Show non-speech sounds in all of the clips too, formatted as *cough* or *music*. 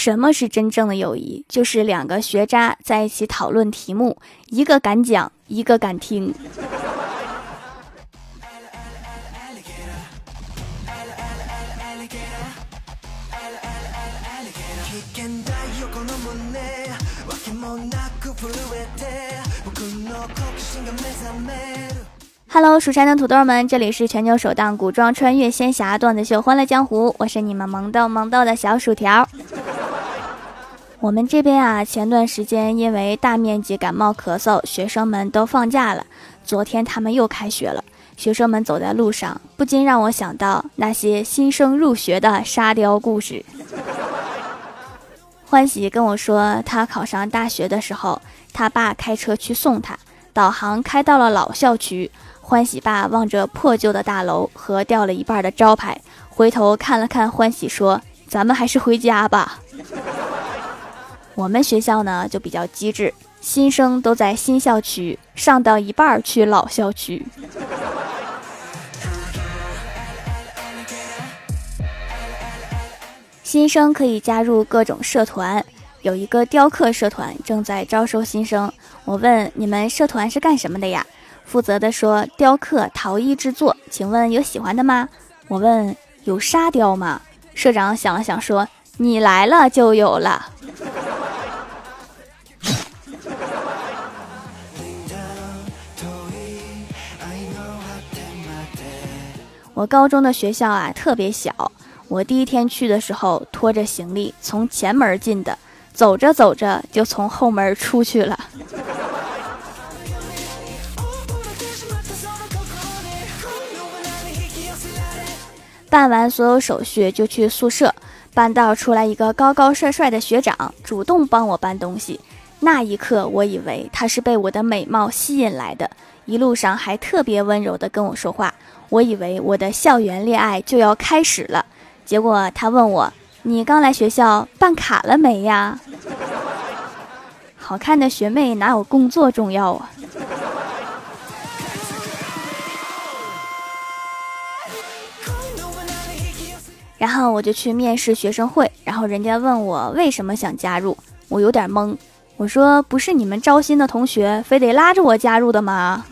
什么是真正的友谊？就是两个学渣在一起讨论题目，一个敢讲，一个敢听。Hello，蜀山的土豆们，这里是全球首档古装穿越仙侠段子秀《欢乐江湖》，我是你们萌豆萌豆的小薯条。我们这边啊，前段时间因为大面积感冒咳嗽，学生们都放假了。昨天他们又开学了，学生们走在路上，不禁让我想到那些新生入学的沙雕故事。欢喜跟我说，他考上大学的时候，他爸开车去送他，导航开到了老校区。欢喜爸望着破旧的大楼和掉了一半的招牌，回头看了看欢喜，说：“咱们还是回家吧。”我们学校呢就比较机智，新生都在新校区上到一半儿去老校区。新生可以加入各种社团，有一个雕刻社团正在招收新生。我问你们社团是干什么的呀？负责的说：“雕刻陶艺制作，请问有喜欢的吗？”我问：“有沙雕吗？”社长想了想说：“你来了就有了。”我高中的学校啊特别小，我第一天去的时候拖着行李从前门进的，走着走着就从后门出去了。*laughs* 办完所有手续就去宿舍，搬道出来一个高高帅帅的学长，主动帮我搬东西。那一刻，我以为他是被我的美貌吸引来的，一路上还特别温柔的跟我说话。我以为我的校园恋爱就要开始了，结果他问我：“你刚来学校办卡了没呀？”好看的学妹哪有工作重要啊？然后我就去面试学生会，然后人家问我为什么想加入，我有点懵。我说不是你们招新的同学非得拉着我加入的吗？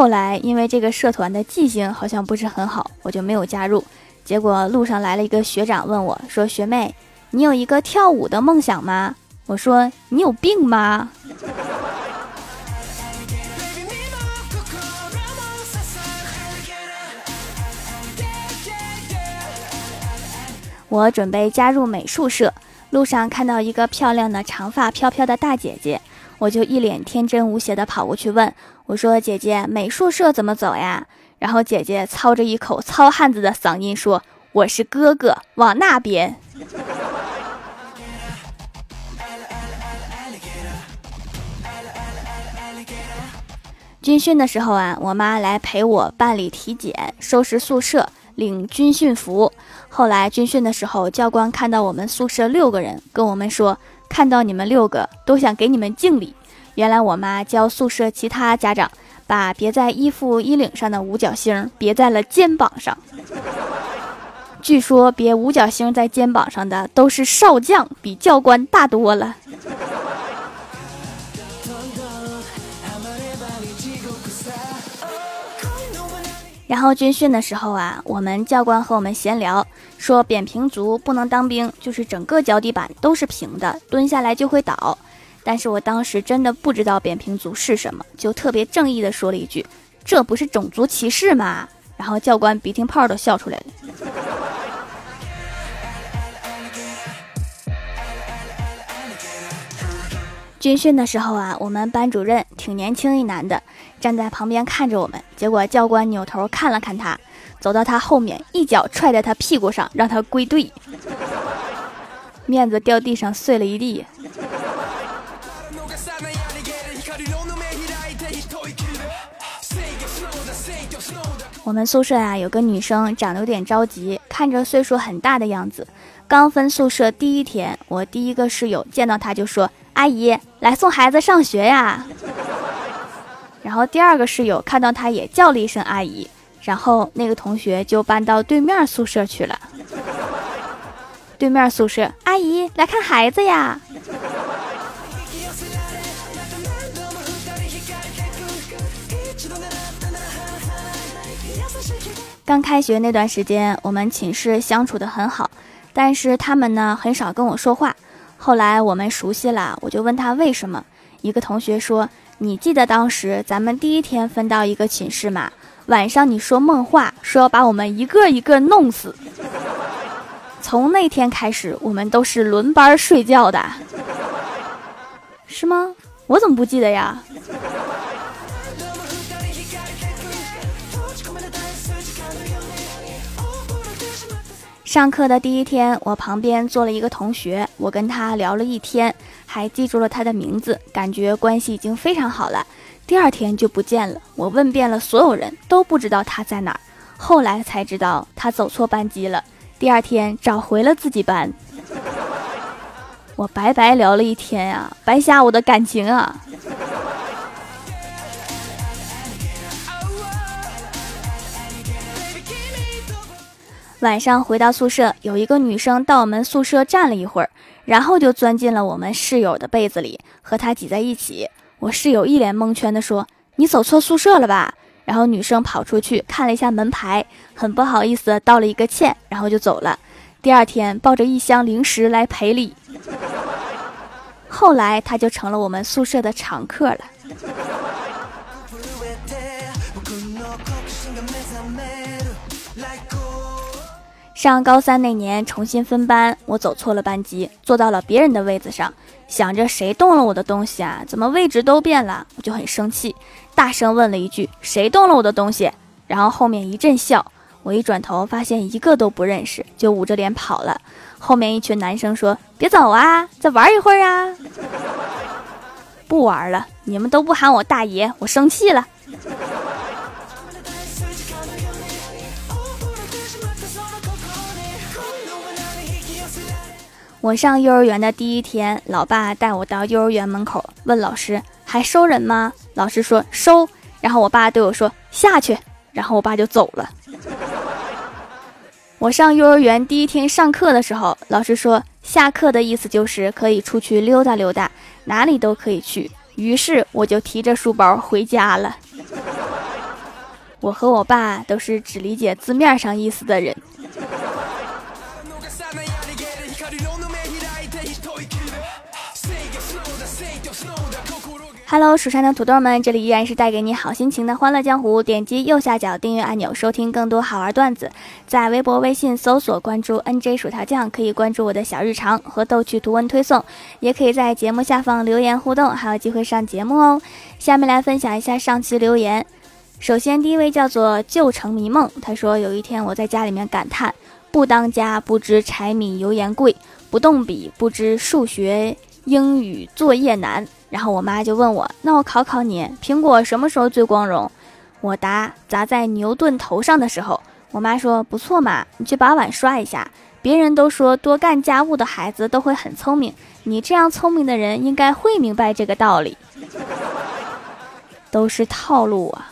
后来因为这个社团的记性好像不是很好，我就没有加入。结果路上来了一个学长问我说：“学妹，你有一个跳舞的梦想吗？”我说：“你有病吗？” *laughs* 我准备加入美术社，路上看到一个漂亮的长发飘飘的大姐姐，我就一脸天真无邪的跑过去问我说：“姐姐，美术社怎么走呀？”然后姐姐操着一口糙汉子的嗓音说：“我是哥哥，往那边。”军训的时候啊，我妈来陪我办理体检、收拾宿舍、领军训服。后来军训的时候，教官看到我们宿舍六个人，跟我们说：“看到你们六个，都想给你们敬礼。”原来我妈教宿舍其他家长，把别在衣服衣领上的五角星别在了肩膀上。据说别五角星在肩膀上的都是少将，比教官大多了。然后军训的时候啊，我们教官和我们闲聊，说扁平足不能当兵，就是整个脚底板都是平的，蹲下来就会倒。但是我当时真的不知道扁平足是什么，就特别正义的说了一句：“这不是种族歧视吗？”然后教官鼻涕泡都笑出来了。军训的时候啊，我们班主任挺年轻一男的，站在旁边看着我们。结果教官扭头看了看他，走到他后面，一脚踹在他屁股上，让他归队，面子掉地上碎了一地。我们宿舍啊，有个女生长得有点着急，看着岁数很大的样子。刚分宿舍第一天，我第一个室友见到她就说。阿姨来送孩子上学呀，然后第二个室友看到他也叫了一声阿姨，然后那个同学就搬到对面宿舍去了。对面宿舍阿姨来看孩子呀。刚开学那段时间，我们寝室相处的很好，但是他们呢很少跟我说话。后来我们熟悉了，我就问他为什么。一个同学说：“你记得当时咱们第一天分到一个寝室吗？晚上你说梦话，说要把我们一个一个弄死。从那天开始，我们都是轮班睡觉的，是吗？我怎么不记得呀？”上课的第一天，我旁边坐了一个同学，我跟他聊了一天，还记住了他的名字，感觉关系已经非常好了。第二天就不见了，我问遍了所有人都不知道他在哪儿，后来才知道他走错班级了。第二天找回了自己班，*laughs* 我白白聊了一天呀，白瞎我的感情啊！晚上回到宿舍，有一个女生到我们宿舍站了一会儿，然后就钻进了我们室友的被子里，和她挤在一起。我室友一脸蒙圈的说：“你走错宿舍了吧？”然后女生跑出去看了一下门牌，很不好意思道了一个歉，然后就走了。第二天抱着一箱零食来赔礼，后来她就成了我们宿舍的常客了。上高三那年重新分班，我走错了班级，坐到了别人的位子上，想着谁动了我的东西啊？怎么位置都变了？我就很生气，大声问了一句：“谁动了我的东西？”然后后面一阵笑，我一转头发现一个都不认识，就捂着脸跑了。后面一群男生说：“别走啊，再玩一会儿啊！” *laughs* 不玩了，你们都不喊我大爷，我生气了。我上幼儿园的第一天，老爸带我到幼儿园门口，问老师还收人吗？老师说收。然后我爸对我说下去，然后我爸就走了。*laughs* 我上幼儿园第一天上课的时候，老师说下课的意思就是可以出去溜达溜达，哪里都可以去。于是我就提着书包回家了。*laughs* 我和我爸都是只理解字面上意思的人。Hello，蜀山的土豆们，这里依然是带给你好心情的欢乐江湖。点击右下角订阅按钮，收听更多好玩段子。在微博、微信搜索关注 NJ 薯条酱，可以关注我的小日常和逗趣图文推送，也可以在节目下方留言互动，还有机会上节目哦。下面来分享一下上期留言。首先，第一位叫做旧城迷梦，他说有一天我在家里面感叹：不当家不知柴米油盐贵，不动笔不知数学英语作业难。然后我妈就问我：“那我考考你，苹果什么时候最光荣？”我答：“砸在牛顿头上的时候。”我妈说：“不错嘛，你去把碗刷一下。别人都说多干家务的孩子都会很聪明，你这样聪明的人应该会明白这个道理。”都是套路啊！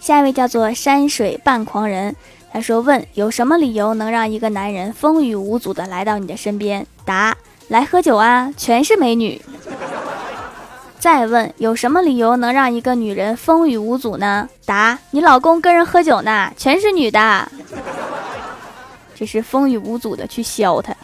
下一位叫做山水半狂人。他说：“问有什么理由能让一个男人风雨无阻的来到你的身边？答：来喝酒啊，全是美女。*laughs* 再问有什么理由能让一个女人风雨无阻呢？答：你老公跟人喝酒呢，全是女的。这是风雨无阻的去削他。”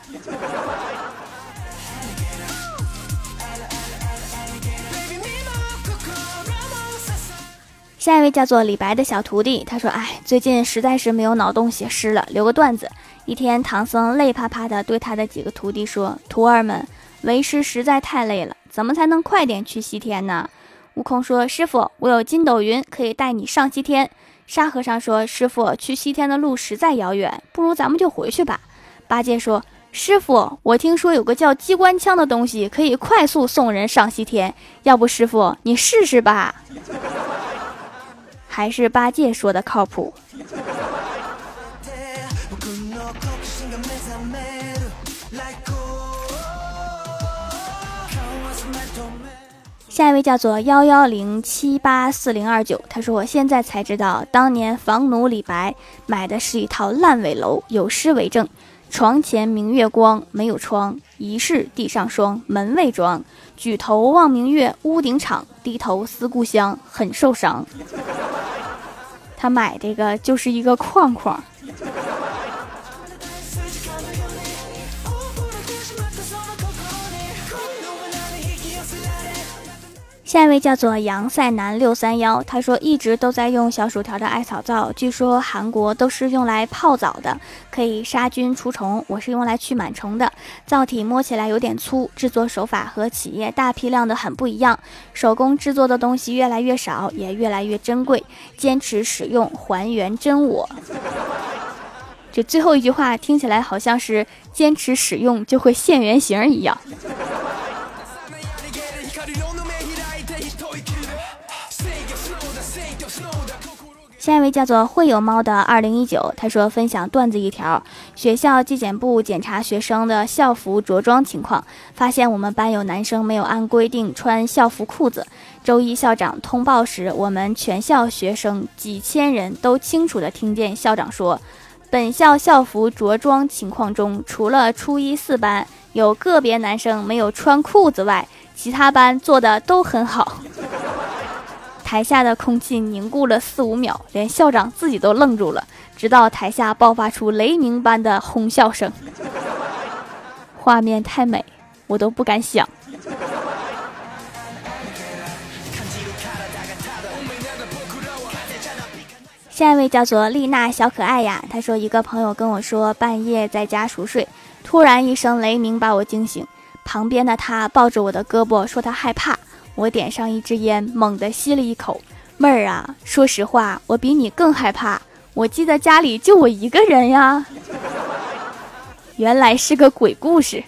下一位叫做李白的小徒弟，他说：“哎，最近实在是没有脑洞写诗了，留个段子。一天，唐僧累趴趴的对他的几个徒弟说：‘徒儿们，为师实在太累了，怎么才能快点去西天呢？’悟空说：‘师傅，我有筋斗云，可以带你上西天。’沙和尚说：‘师傅，去西天的路实在遥远，不如咱们就回去吧。’八戒说：‘师傅，我听说有个叫机关枪的东西，可以快速送人上西天，要不师傅你试试吧。’”还是八戒说的靠谱。下一位叫做幺幺零七八四零二九，他说我现在才知道，当年房奴李白买的是一套烂尾楼，有诗为证：床前明月光，没有窗；疑是地上霜，门未装。举头望明月，屋顶敞；低头思故乡，很受伤。他买这个就是一个框框。下一位叫做杨赛南六三幺，他说一直都在用小薯条的艾草皂，据说韩国都是用来泡澡的，可以杀菌除虫。我是用来去螨虫的，皂体摸起来有点粗，制作手法和企业大批量的很不一样，手工制作的东西越来越少，也越来越珍贵。坚持使用，还原真我。这最后一句话听起来好像是坚持使用就会现原形一样。下一位叫做会有猫的二零一九，他说分享段子一条：学校纪检部检查学生的校服着装情况，发现我们班有男生没有按规定穿校服裤子。周一校长通报时，我们全校学生几千人都清楚地听见校长说，本校校服着装情况中，除了初一四班有个别男生没有穿裤子外，其他班做的都很好。台下的空气凝固了四五秒，连校长自己都愣住了，直到台下爆发出雷鸣般的哄笑声。画面太美，我都不敢想。下一位叫做丽娜小可爱呀，她说一个朋友跟我说，半夜在家熟睡，突然一声雷鸣把我惊醒，旁边的他抱着我的胳膊说他害怕。我点上一支烟，猛地吸了一口，妹儿啊，说实话，我比你更害怕。我记得家里就我一个人呀，*laughs* 原来是个鬼故事。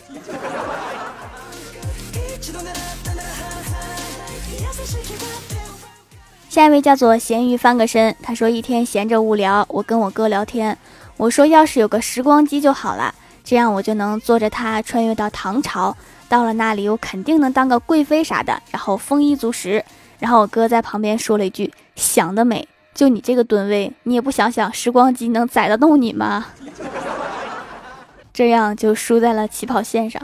下一位叫做咸鱼翻个身，他说一天闲着无聊，我跟我哥聊天，我说要是有个时光机就好了，这样我就能坐着它穿越到唐朝。到了那里，我肯定能当个贵妃啥的，然后丰衣足食。然后我哥在旁边说了一句：“想得美！就你这个吨位，你也不想想时光机能载得动你吗？” *laughs* 这样就输在了起跑线上。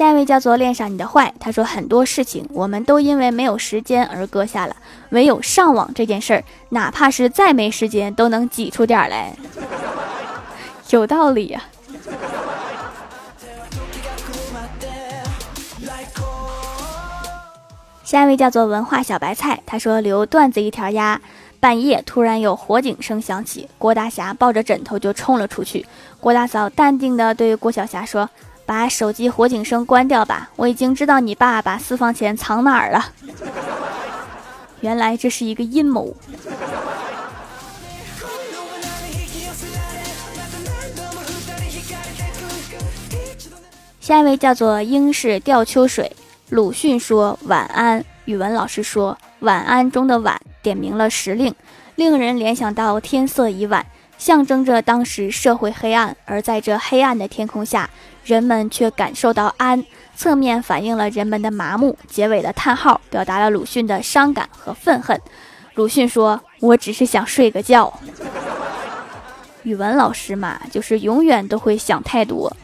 下一位叫做恋上你的坏，他说很多事情我们都因为没有时间而搁下了，唯有上网这件事儿，哪怕是再没时间都能挤出点来，*laughs* 有道理呀。下一位叫做文化小白菜，他说留段子一条呀，半夜突然有火警声响起，郭大侠抱着枕头就冲了出去，郭大嫂淡定的对郭小霞说。把手机火警声关掉吧，我已经知道你爸把私房钱藏哪儿了。原来这是一个阴谋。下一位叫做英式吊秋水，鲁迅说晚安，语文老师说晚安中的晚点明了时令，令人联想到天色已晚。象征着当时社会黑暗，而在这黑暗的天空下，人们却感受到安，侧面反映了人们的麻木。结尾的叹号表达了鲁迅的伤感和愤恨。鲁迅说：“我只是想睡个觉。”语文老师嘛，就是永远都会想太多。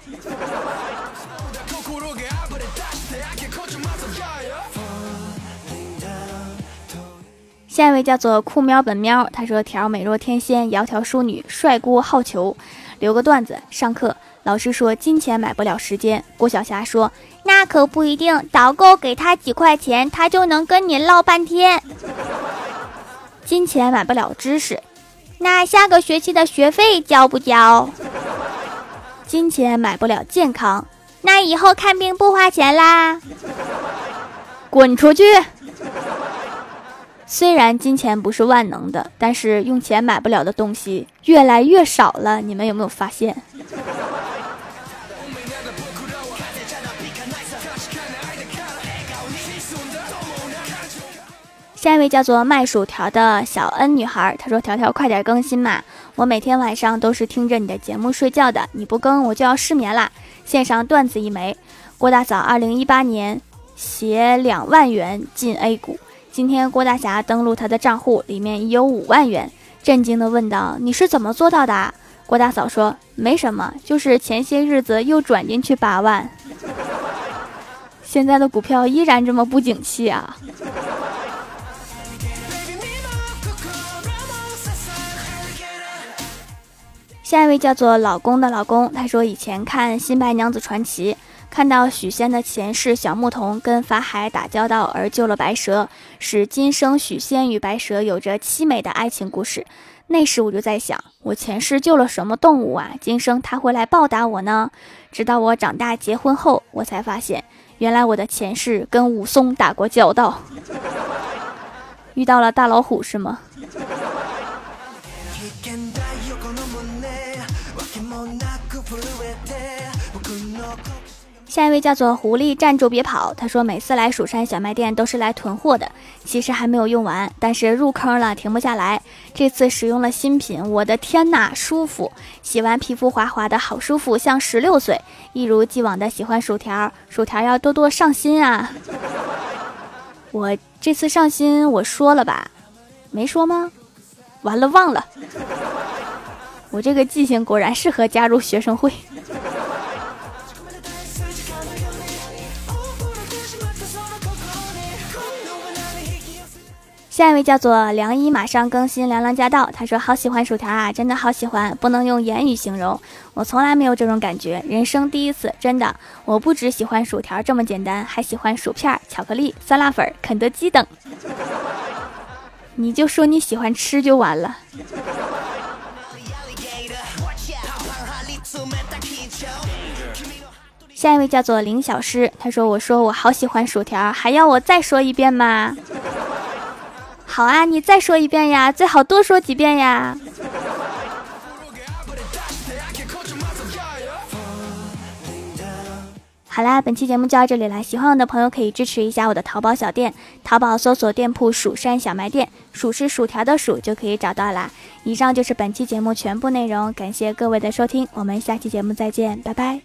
下一位叫做酷喵本喵，他说：“条美若天仙，窈窕淑女，帅锅好逑。”留个段子，上课老师说金钱买不了时间，郭晓霞说：“那可不一定，导购给他几块钱，他就能跟你唠半天。”金钱买不了知识，那下个学期的学费交不交？金钱买不了健康，那以后看病不花钱啦？滚出去！虽然金钱不是万能的，但是用钱买不了的东西越来越少了。你们有没有发现？下一位叫做卖薯条的小恩女孩，她说：“条条快点更新嘛！我每天晚上都是听着你的节目睡觉的，你不更我就要失眠啦。献上段子一枚，郭大嫂二零一八年携两万元进 A 股，今天郭大侠登录他的账户，里面已有五万元，震惊的问道：“你是怎么做到的？”郭大嫂说：“没什么，就是前些日子又转进去八万。”现在的股票依然这么不景气啊！下一位叫做老公的老公，他说以前看《新白娘子传奇》，看到许仙的前世小牧童跟法海打交道而救了白蛇，使今生许仙与白蛇有着凄美的爱情故事。那时我就在想，我前世救了什么动物啊？今生他会来报答我呢？直到我长大结婚后，我才发现，原来我的前世跟武松打过交道，*laughs* 遇到了大老虎是吗？下一位叫做狐狸，站住别跑。他说每次来蜀山小卖店都是来囤货的，其实还没有用完，但是入坑了停不下来。这次使用了新品，我的天呐，舒服！洗完皮肤滑滑的好舒服，像十六岁。一如既往的喜欢薯条，薯条要多多上心啊！我这次上新我说了吧？没说吗？完了忘了。我这个记性果然适合加入学生会。下一位叫做梁一，马上更新凉凉驾到。他说：“好喜欢薯条啊，真的好喜欢，不能用言语形容。我从来没有这种感觉，人生第一次，真的。我不只喜欢薯条这么简单，还喜欢薯片、巧克力、酸辣粉、肯德基等。你就说你喜欢吃就完了。”下一位叫做林小诗，他说：“我说我好喜欢薯条，还要我再说一遍吗？”好啊，你再说一遍呀，最好多说几遍呀。好啦，本期节目就到这里了，喜欢我的朋友可以支持一下我的淘宝小店，淘宝搜索店铺“蜀山小卖店”，薯是薯条的薯就可以找到啦。以上就是本期节目全部内容，感谢各位的收听，我们下期节目再见，拜拜。